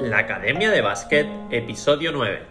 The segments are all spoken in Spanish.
La Academia de Básquet, episodio 9.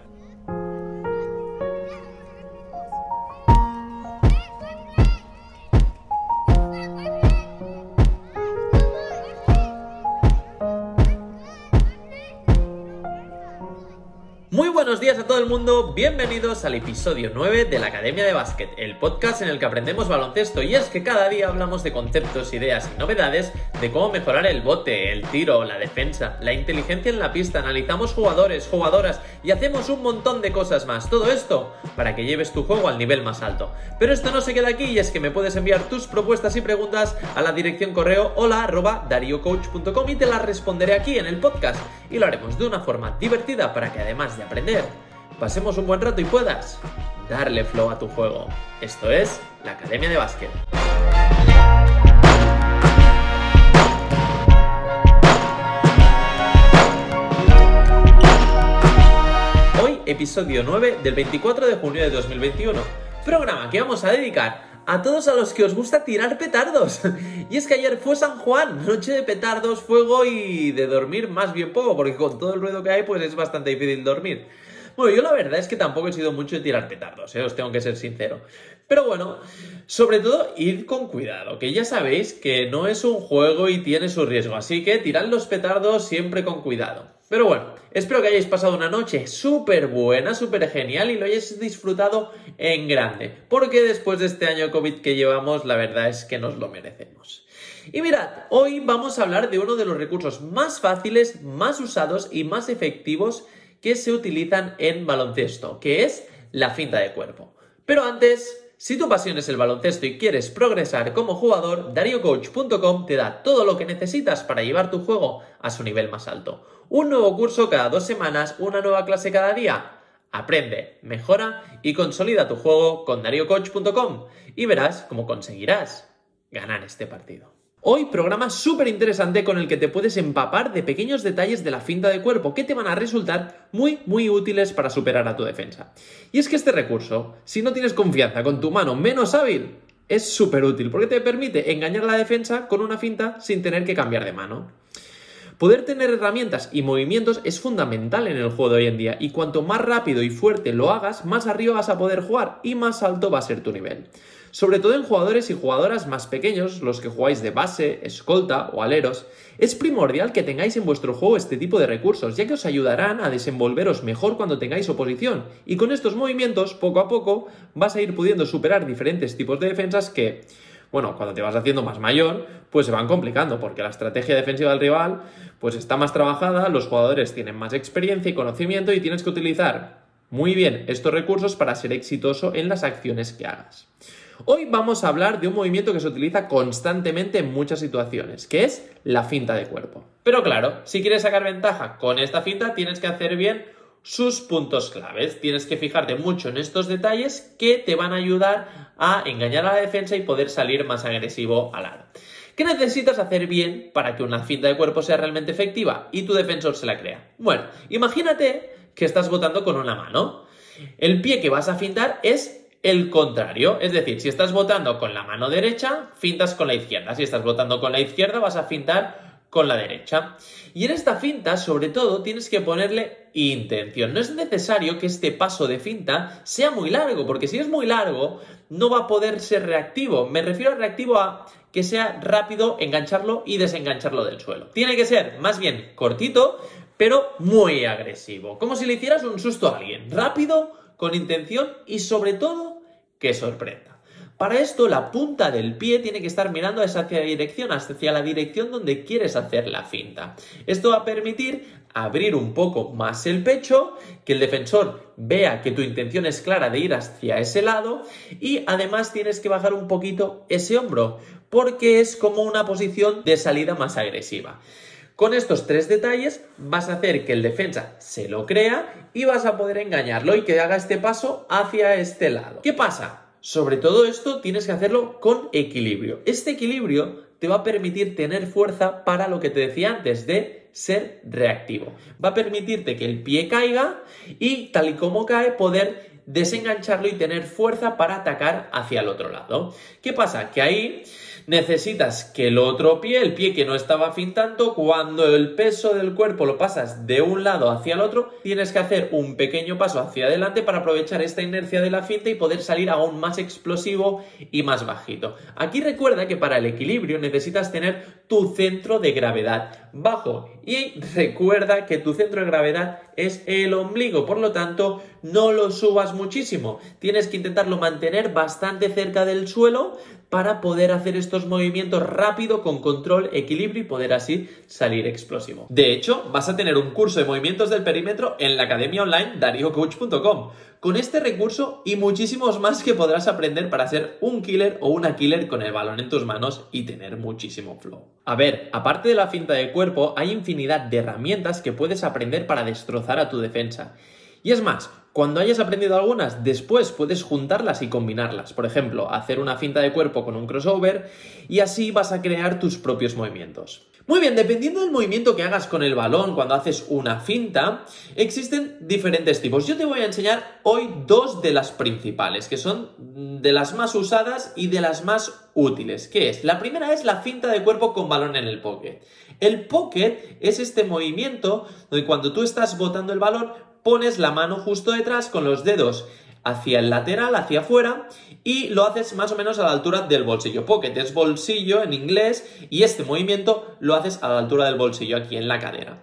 Mundo, bienvenidos al episodio 9 de la Academia de Básquet, el podcast en el que aprendemos baloncesto y es que cada día hablamos de conceptos, ideas y novedades de cómo mejorar el bote, el tiro, la defensa, la inteligencia en la pista, analizamos jugadores, jugadoras y hacemos un montón de cosas más, todo esto para que lleves tu juego al nivel más alto. Pero esto no se queda aquí y es que me puedes enviar tus propuestas y preguntas a la dirección correo hola y te las responderé aquí en el podcast y lo haremos de una forma divertida para que además de aprender pasemos un buen rato y puedas darle flow a tu juego. Esto es la Academia de Básquet. Hoy, episodio 9 del 24 de junio de 2021. Programa que vamos a dedicar a todos a los que os gusta tirar petardos. Y es que ayer fue San Juan, noche de petardos, fuego y de dormir más bien poco, porque con todo el ruido que hay pues es bastante difícil dormir. Bueno, yo la verdad es que tampoco he sido mucho de tirar petardos, ¿eh? os tengo que ser sincero. Pero bueno, sobre todo ir con cuidado, que ya sabéis que no es un juego y tiene su riesgo, así que tirad los petardos siempre con cuidado. Pero bueno, espero que hayáis pasado una noche súper buena, súper genial y lo hayáis disfrutado en grande, porque después de este año COVID que llevamos, la verdad es que nos lo merecemos. Y mirad, hoy vamos a hablar de uno de los recursos más fáciles, más usados y más efectivos que se utilizan en baloncesto, que es la finta de cuerpo. Pero antes, si tu pasión es el baloncesto y quieres progresar como jugador, DarioCoach.com te da todo lo que necesitas para llevar tu juego a su nivel más alto. Un nuevo curso cada dos semanas, una nueva clase cada día. Aprende, mejora y consolida tu juego con DarioCoach.com y verás cómo conseguirás ganar este partido. Hoy programa súper interesante con el que te puedes empapar de pequeños detalles de la finta de cuerpo que te van a resultar muy muy útiles para superar a tu defensa. Y es que este recurso, si no tienes confianza con tu mano menos hábil, es súper útil porque te permite engañar la defensa con una finta sin tener que cambiar de mano. Poder tener herramientas y movimientos es fundamental en el juego de hoy en día y cuanto más rápido y fuerte lo hagas, más arriba vas a poder jugar y más alto va a ser tu nivel sobre todo en jugadores y jugadoras más pequeños, los que jugáis de base, escolta o aleros, es primordial que tengáis en vuestro juego este tipo de recursos, ya que os ayudarán a desenvolveros mejor cuando tengáis oposición, y con estos movimientos, poco a poco, vas a ir pudiendo superar diferentes tipos de defensas que, bueno, cuando te vas haciendo más mayor, pues se van complicando, porque la estrategia defensiva del rival, pues está más trabajada, los jugadores tienen más experiencia y conocimiento y tienes que utilizar muy bien estos recursos para ser exitoso en las acciones que hagas. Hoy vamos a hablar de un movimiento que se utiliza constantemente en muchas situaciones, que es la finta de cuerpo. Pero claro, si quieres sacar ventaja con esta finta, tienes que hacer bien sus puntos claves. Tienes que fijarte mucho en estos detalles que te van a ayudar a engañar a la defensa y poder salir más agresivo al aro. ¿Qué necesitas hacer bien para que una finta de cuerpo sea realmente efectiva y tu defensor se la crea? Bueno, imagínate que estás votando con una mano. El pie que vas a fintar es el contrario. Es decir, si estás votando con la mano derecha, fintas con la izquierda. Si estás votando con la izquierda, vas a fintar con la derecha. Y en esta finta, sobre todo, tienes que ponerle intención. No es necesario que este paso de finta sea muy largo, porque si es muy largo, no va a poder ser reactivo. Me refiero a reactivo a que sea rápido engancharlo y desengancharlo del suelo. Tiene que ser más bien cortito, pero muy agresivo. Como si le hicieras un susto a alguien. Rápido, con intención y sobre todo que sorprenda. Para esto la punta del pie tiene que estar mirando hacia la dirección, hacia la dirección donde quieres hacer la finta. Esto va a permitir abrir un poco más el pecho, que el defensor vea que tu intención es clara de ir hacia ese lado y además tienes que bajar un poquito ese hombro porque es como una posición de salida más agresiva. Con estos tres detalles vas a hacer que el defensa se lo crea y vas a poder engañarlo y que haga este paso hacia este lado. ¿Qué pasa? Sobre todo esto tienes que hacerlo con equilibrio. Este equilibrio te va a permitir tener fuerza para lo que te decía antes de ser reactivo. Va a permitirte que el pie caiga y tal y como cae poder desengancharlo y tener fuerza para atacar hacia el otro lado. ¿Qué pasa? Que ahí necesitas que el otro pie, el pie que no estaba fintando, cuando el peso del cuerpo lo pasas de un lado hacia el otro, tienes que hacer un pequeño paso hacia adelante para aprovechar esta inercia de la finta y poder salir aún más explosivo y más bajito. Aquí recuerda que para el equilibrio necesitas tener tu centro de gravedad bajo y recuerda que tu centro de gravedad es el ombligo, por lo tanto no lo subas muchísimo, tienes que intentarlo mantener bastante cerca del suelo para poder hacer estos movimientos rápido, con control, equilibrio y poder así salir explosivo. De hecho, vas a tener un curso de movimientos del perímetro en la academia online dariocoach.com con este recurso y muchísimos más que podrás aprender para ser un killer o una killer con el balón en tus manos y tener muchísimo flow. A ver, aparte de la finta de cuerpo, hay infinidad de herramientas que puedes aprender para destrozar a tu defensa. Y es más, cuando hayas aprendido algunas, después puedes juntarlas y combinarlas. Por ejemplo, hacer una finta de cuerpo con un crossover y así vas a crear tus propios movimientos. Muy bien, dependiendo del movimiento que hagas con el balón cuando haces una finta, existen diferentes tipos. Yo te voy a enseñar hoy dos de las principales, que son de las más usadas y de las más útiles. ¿Qué es? La primera es la finta de cuerpo con balón en el pocket. El pocket es este movimiento donde cuando tú estás botando el balón pones la mano justo detrás con los dedos hacia el lateral, hacia afuera, y lo haces más o menos a la altura del bolsillo. Pocket es bolsillo en inglés y este movimiento lo haces a la altura del bolsillo aquí en la cadera.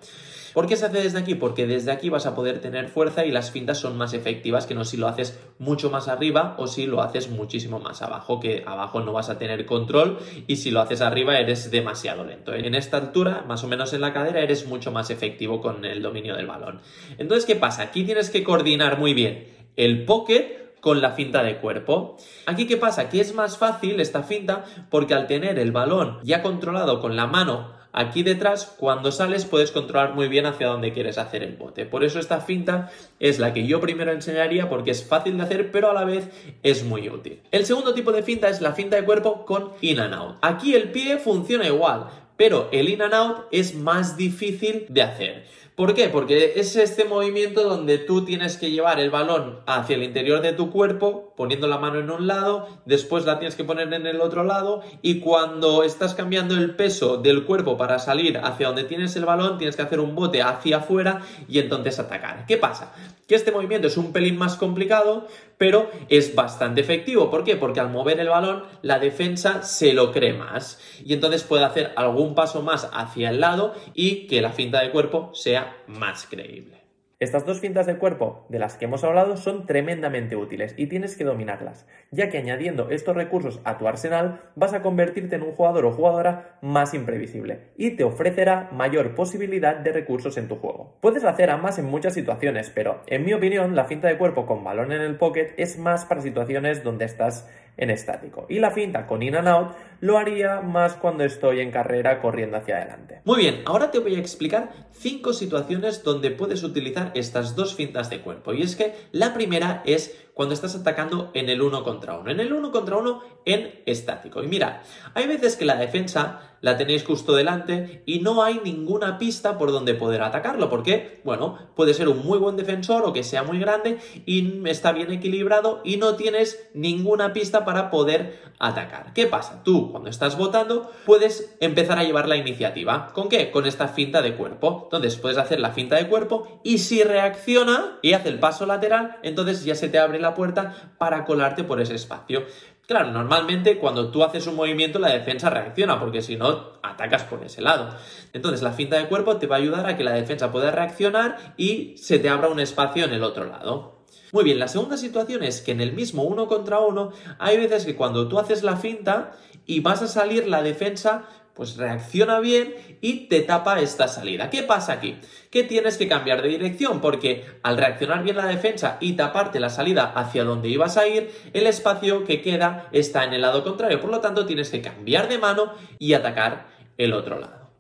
¿Por qué se hace desde aquí? Porque desde aquí vas a poder tener fuerza y las fintas son más efectivas que no si lo haces mucho más arriba o si lo haces muchísimo más abajo, que abajo no vas a tener control y si lo haces arriba eres demasiado lento. En esta altura, más o menos en la cadera, eres mucho más efectivo con el dominio del balón. Entonces, ¿qué pasa? Aquí tienes que coordinar muy bien el pocket con la finta de cuerpo. Aquí qué pasa? Que es más fácil esta finta porque al tener el balón ya controlado con la mano Aquí detrás, cuando sales, puedes controlar muy bien hacia dónde quieres hacer el bote. Por eso esta finta es la que yo primero enseñaría porque es fácil de hacer, pero a la vez es muy útil. El segundo tipo de finta es la finta de cuerpo con in and out. Aquí el pie funciona igual, pero el in and out es más difícil de hacer. ¿Por qué? Porque es este movimiento donde tú tienes que llevar el balón hacia el interior de tu cuerpo, poniendo la mano en un lado, después la tienes que poner en el otro lado y cuando estás cambiando el peso del cuerpo para salir hacia donde tienes el balón, tienes que hacer un bote hacia afuera y entonces atacar. ¿Qué pasa? Que este movimiento es un pelín más complicado, pero es bastante efectivo. ¿Por qué? Porque al mover el balón, la defensa se lo cree más y entonces puede hacer algún paso más hacia el lado y que la finta de cuerpo sea más creíble. Estas dos fintas de cuerpo de las que hemos hablado son tremendamente útiles y tienes que dominarlas, ya que añadiendo estos recursos a tu arsenal vas a convertirte en un jugador o jugadora más imprevisible y te ofrecerá mayor posibilidad de recursos en tu juego. Puedes hacer ambas en muchas situaciones, pero en mi opinión la finta de cuerpo con balón en el pocket es más para situaciones donde estás en estático. Y la finta con in and out lo haría más cuando estoy en carrera corriendo hacia adelante. Muy bien, ahora te voy a explicar cinco situaciones donde puedes utilizar estas dos fintas de cuerpo. Y es que la primera es cuando estás atacando en el uno contra uno. En el uno contra uno en estático. Y mira, hay veces que la defensa la tenéis justo delante y no hay ninguna pista por donde poder atacarlo. Porque, bueno, puede ser un muy buen defensor o que sea muy grande y está bien equilibrado y no tienes ninguna pista para poder atacar. ¿Qué pasa? Tú, cuando estás votando, puedes empezar a llevar la iniciativa. ¿Con qué? Con esta finta de cuerpo. Entonces puedes hacer la finta de cuerpo y si reacciona y hace el paso lateral, entonces ya se te abre la puerta para colarte por ese espacio. Claro, normalmente cuando tú haces un movimiento la defensa reacciona, porque si no, atacas por ese lado. Entonces la finta de cuerpo te va a ayudar a que la defensa pueda reaccionar y se te abra un espacio en el otro lado. Muy bien, la segunda situación es que en el mismo uno contra uno hay veces que cuando tú haces la finta y vas a salir la defensa pues reacciona bien y te tapa esta salida. ¿Qué pasa aquí? Que tienes que cambiar de dirección porque al reaccionar bien la defensa y taparte la salida hacia donde ibas a ir, el espacio que queda está en el lado contrario. Por lo tanto, tienes que cambiar de mano y atacar el otro lado.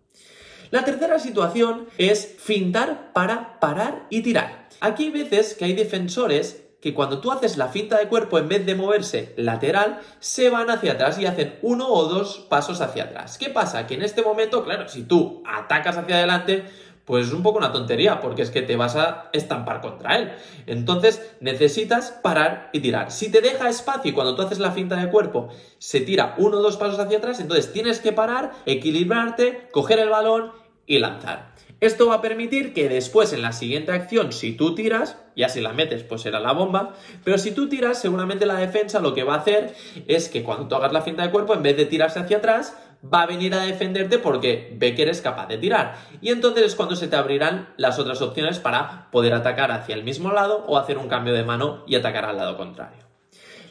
La tercera situación es fintar para parar y tirar. Aquí hay veces que hay defensores que cuando tú haces la finta de cuerpo, en vez de moverse lateral, se van hacia atrás y hacen uno o dos pasos hacia atrás. ¿Qué pasa? Que en este momento, claro, si tú atacas hacia adelante, pues es un poco una tontería, porque es que te vas a estampar contra él. Entonces necesitas parar y tirar. Si te deja espacio y cuando tú haces la finta de cuerpo se tira uno o dos pasos hacia atrás, entonces tienes que parar, equilibrarte, coger el balón y lanzar. Esto va a permitir que después en la siguiente acción, si tú tiras, ya si la metes, pues será la bomba, pero si tú tiras, seguramente la defensa lo que va a hacer es que cuando tú hagas la finta de cuerpo, en vez de tirarse hacia atrás, va a venir a defenderte porque ve que eres capaz de tirar. Y entonces es cuando se te abrirán las otras opciones para poder atacar hacia el mismo lado o hacer un cambio de mano y atacar al lado contrario.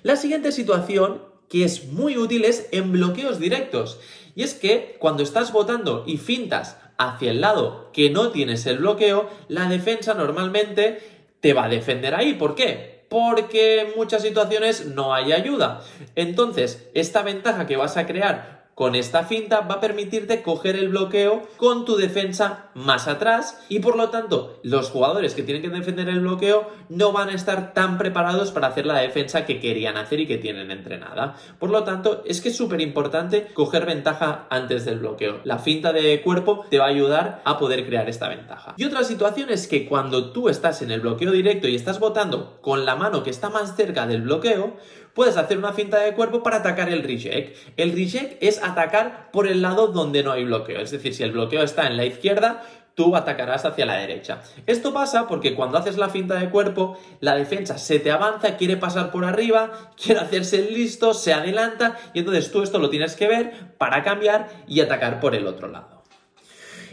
La siguiente situación que es muy útil es en bloqueos directos. Y es que cuando estás votando y fintas hacia el lado que no tienes el bloqueo, la defensa normalmente te va a defender ahí. ¿Por qué? Porque en muchas situaciones no hay ayuda. Entonces, esta ventaja que vas a crear con esta finta va a permitirte coger el bloqueo con tu defensa más atrás y por lo tanto los jugadores que tienen que defender el bloqueo no van a estar tan preparados para hacer la defensa que querían hacer y que tienen entrenada. Por lo tanto, es que es súper importante coger ventaja antes del bloqueo. La finta de cuerpo te va a ayudar a poder crear esta ventaja. Y otra situación es que cuando tú estás en el bloqueo directo y estás botando con la mano que está más cerca del bloqueo, puedes hacer una finta de cuerpo para atacar el reject. El reject es atacar por el lado donde no hay bloqueo. Es decir, si el bloqueo está en la izquierda, tú atacarás hacia la derecha. Esto pasa porque cuando haces la finta de cuerpo, la defensa se te avanza, quiere pasar por arriba, quiere hacerse listo, se adelanta y entonces tú esto lo tienes que ver para cambiar y atacar por el otro lado.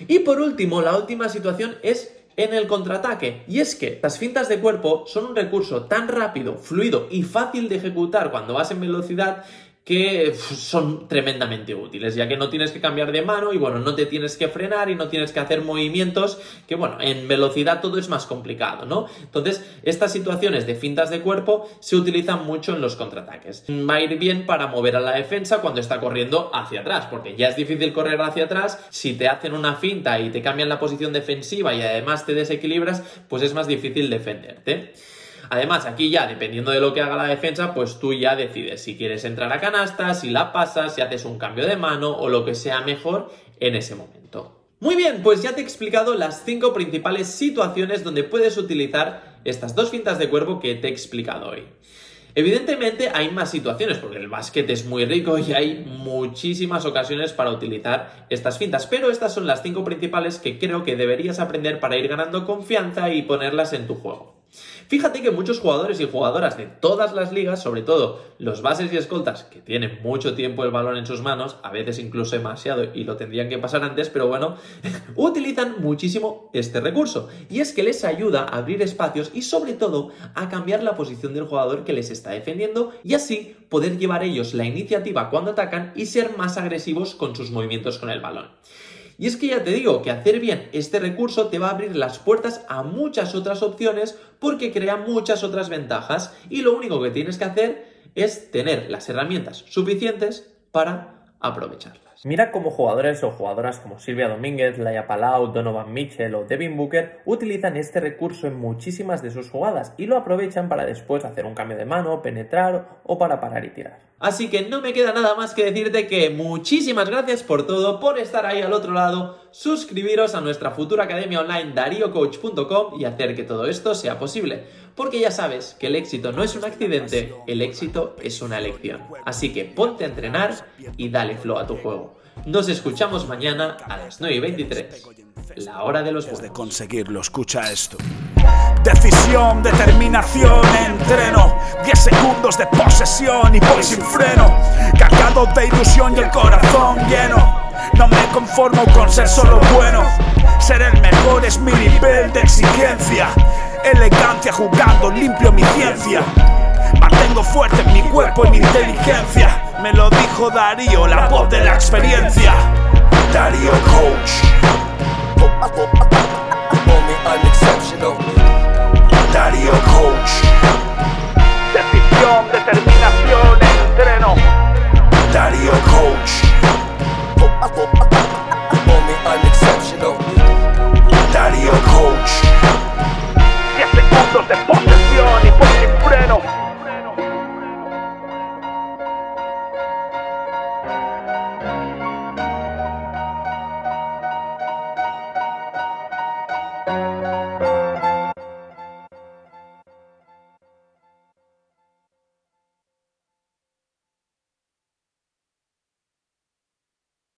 Y por último, la última situación es en el contraataque. Y es que las fintas de cuerpo son un recurso tan rápido, fluido y fácil de ejecutar cuando vas en velocidad que son tremendamente útiles, ya que no tienes que cambiar de mano y bueno, no te tienes que frenar y no tienes que hacer movimientos que bueno, en velocidad todo es más complicado, ¿no? Entonces, estas situaciones de fintas de cuerpo se utilizan mucho en los contraataques. Va a ir bien para mover a la defensa cuando está corriendo hacia atrás, porque ya es difícil correr hacia atrás, si te hacen una finta y te cambian la posición defensiva y además te desequilibras, pues es más difícil defenderte. Además, aquí ya, dependiendo de lo que haga la defensa, pues tú ya decides si quieres entrar a canasta, si la pasas, si haces un cambio de mano o lo que sea mejor en ese momento. Muy bien, pues ya te he explicado las cinco principales situaciones donde puedes utilizar estas dos fintas de cuerpo que te he explicado hoy. Evidentemente hay más situaciones porque el básquet es muy rico y hay muchísimas ocasiones para utilizar estas fintas, pero estas son las cinco principales que creo que deberías aprender para ir ganando confianza y ponerlas en tu juego. Fíjate que muchos jugadores y jugadoras de todas las ligas, sobre todo los bases y escoltas, que tienen mucho tiempo el balón en sus manos, a veces incluso demasiado y lo tendrían que pasar antes, pero bueno, utilizan muchísimo este recurso. Y es que les ayuda a abrir espacios y sobre todo a cambiar la posición del jugador que les está defendiendo y así poder llevar ellos la iniciativa cuando atacan y ser más agresivos con sus movimientos con el balón. Y es que ya te digo que hacer bien este recurso te va a abrir las puertas a muchas otras opciones porque crea muchas otras ventajas y lo único que tienes que hacer es tener las herramientas suficientes para aprovecharlas. Mira cómo jugadores o jugadoras como Silvia Domínguez, Laia Palau, Donovan Mitchell o Devin Booker utilizan este recurso en muchísimas de sus jugadas y lo aprovechan para después hacer un cambio de mano, penetrar o para parar y tirar. Así que no me queda nada más que decirte que muchísimas gracias por todo, por estar ahí al otro lado, suscribiros a nuestra futura academia online dariocoach.com y hacer que todo esto sea posible. Porque ya sabes que el éxito no es un accidente, el éxito es una elección. Así que ponte a entrenar y dale flow a tu juego. Nos escuchamos mañana a las 9 y 23. La hora de los buenos. de conseguirlo, escucha esto. Decisión, determinación, entreno 10 segundos de posesión y voy sin freno Cargado de ilusión y el corazón lleno No me conformo con ser solo bueno Ser el mejor es mi nivel de exigencia Elegancia jugando, limpio mi ciencia Mantengo fuerte mi cuerpo y mi inteligencia Me lo dijo Darío, la voz de la experiencia Darío Coach Darío Coach. Decisión, determinación, entreno. Darío Coach.